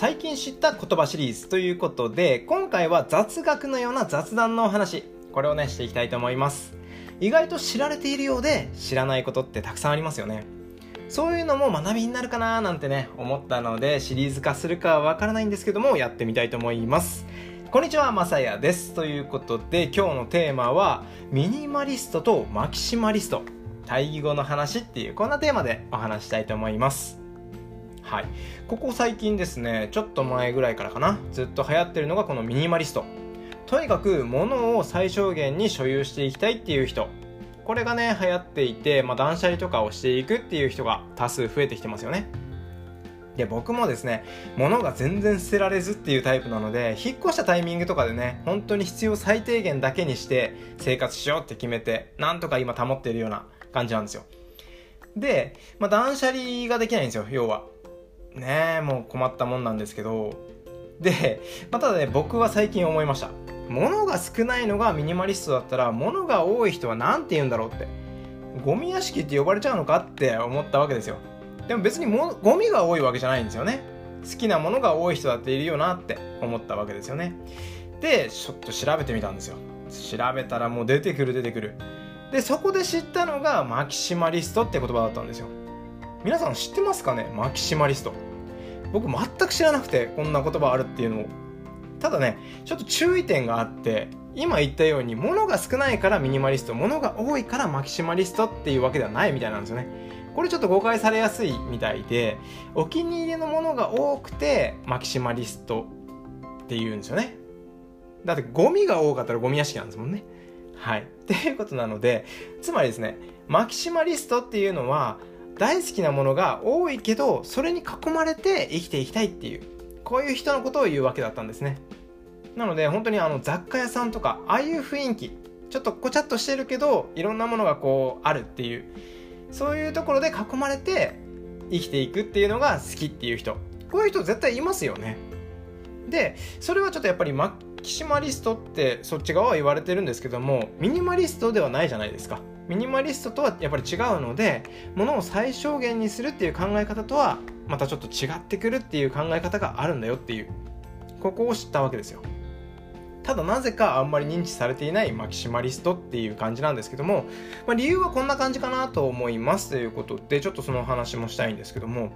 最近知った言葉シリーズということで今回は雑学のような雑談のお話これをねしていきたいと思います。意外と知られているようで知らないことってたくさんありますよね。そういうのも学びになるかななんてね思ったのでシリーズ化するかはわからないんですけどもやってみたいと思います。こんにちはまさやです。ということで今日のテーマはミニマリストとマキシマリスト。対義語の話っていうこんなテーマでお話したいと思います。はいここ最近ですねちょっと前ぐらいからかなずっと流行ってるのがこのミニマリストとにかく物を最小限に所有していきたいっていう人これがね流行っていて、まあ、断捨離とかをしていくっていう人が多数増えてきてますよねで僕もですね物が全然捨てられずっていうタイプなので引っ越したタイミングとかでね本当に必要最低限だけにして生活しようって決めてなんとか今保っているような感じなんですよ。で、まあ、断捨離ができないんですよ、要は。ね、もう困ったもんなんですけど。で、まあ、ただね、僕は最近思いました。物が少ないのがミニマリストだったら、物が多い人は何て言うんだろうって。ゴミ屋敷って呼ばれちゃうのかって思ったわけですよ。でも別にもゴミが多いわけじゃないんですよね。好きなものが多い人だっているよなって思ったわけですよね。で、ちょっと調べてみたんですよ。調べたらもう出てくる出てくる。でそこで知ったのがマキシマリストって言葉だったんですよ皆さん知ってますかね？マキシマリスト。僕全く知らなくてこんな言葉あるっていうのを。ただねちょっと注意点があって今言ったように物が少ないからミニマリスト物が多いからマキシマリストっていうわけではないみたいなんですよね。これちょっと誤解されやすいみたいでお気に入りのものが多くてマキシマリストっていうんですよね。だってゴミが多かったらゴミ屋敷なんですもんね。はい。っていうことなので、つまりですね、マキシマリストっていうのは、大好きなものが多いけど、それに囲まれて生きていきたいっていう、こういう人のことを言うわけだったんですね。なので、本当にあの雑貨屋さんとか、ああいう雰囲気、ちょっとこちゃっとしてるけど、いろんなものがこう、あるっていう、そういうところで囲まれて生きていくっていうのが好きっていう人。こういう人絶対いますよね。で、それはちょっとやっぱりマキシマリストってそっち側は言われてるんですけどもミニマリストではないじゃないですかミニマリストとはやっぱり違うので物を最小限にするっていう考え方とはまたちょっと違ってくるっていう考え方があるんだよっていう。ここを知ったわけですよ。ただなぜかあんまり認知されていないマキシマリストっていう感じなんですけども、まあ、理由はこんな感じかなと思いますということでちょっとその話もしたいんですけども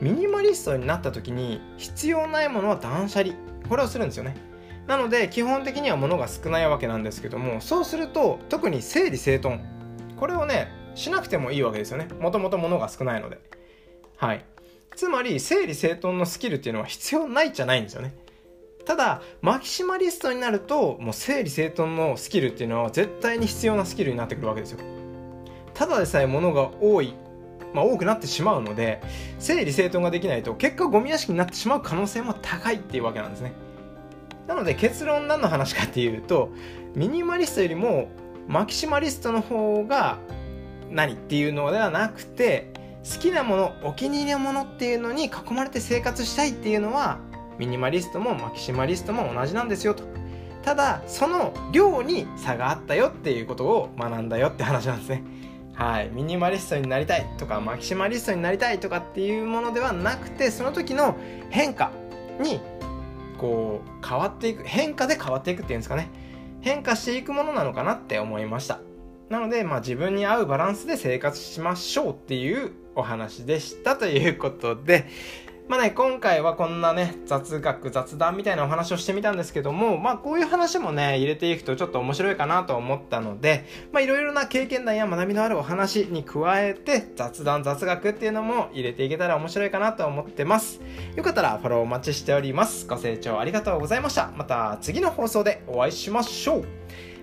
ミニマリストになった時に必要ないものは断捨離。これをするんですよね。なので基本的には物が少ないわけなんですけどもそうすると特に整理整頓。これをねしなくてもいいわけですよね。もともと物が少ないので。はい。つまり整理整頓のスキルっていうのは必要ないじゃないんですよね。ただマキシマリストになるともう整理整頓のスキルっていうのは絶対に必要なスキルになってくるわけですよ。ただでさえ物が多いまあ、多くなってしまうので整理整頓ができないと結果ゴミ屋敷になってしまう可能性も高いっていうわけなんですね。なので結論何の話かっていうとミニマリストよりもマキシマリストの方が何っていうのではなくて好きなものお気に入りのものっていうのに囲まれて生活したいっていうのはミニマリストもマキシマリストも同じなんですよと。ただその量に差があったよっていうことを学んだよって話なんですね。はい。ミニマリストになりたいとかマキシマリストになりたいとかっていうものではなくてその時の変化にこう変わっていく変化で変わっていくっていうんですかね。変化していくものなのかなって思いました。なので、まあ、自分に合うバランスで生活しましょうっていうお話でしたということでまあね、今回はこんなね、雑学、雑談みたいなお話をしてみたんですけども、まあこういう話もね、入れていくとちょっと面白いかなと思ったので、まあいろいろな経験談や学びのあるお話に加えて、雑談、雑学っていうのも入れていけたら面白いかなと思ってます。よかったらフォローお待ちしております。ご清聴ありがとうございました。また次の放送でお会いしましょう。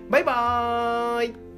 バイバーイ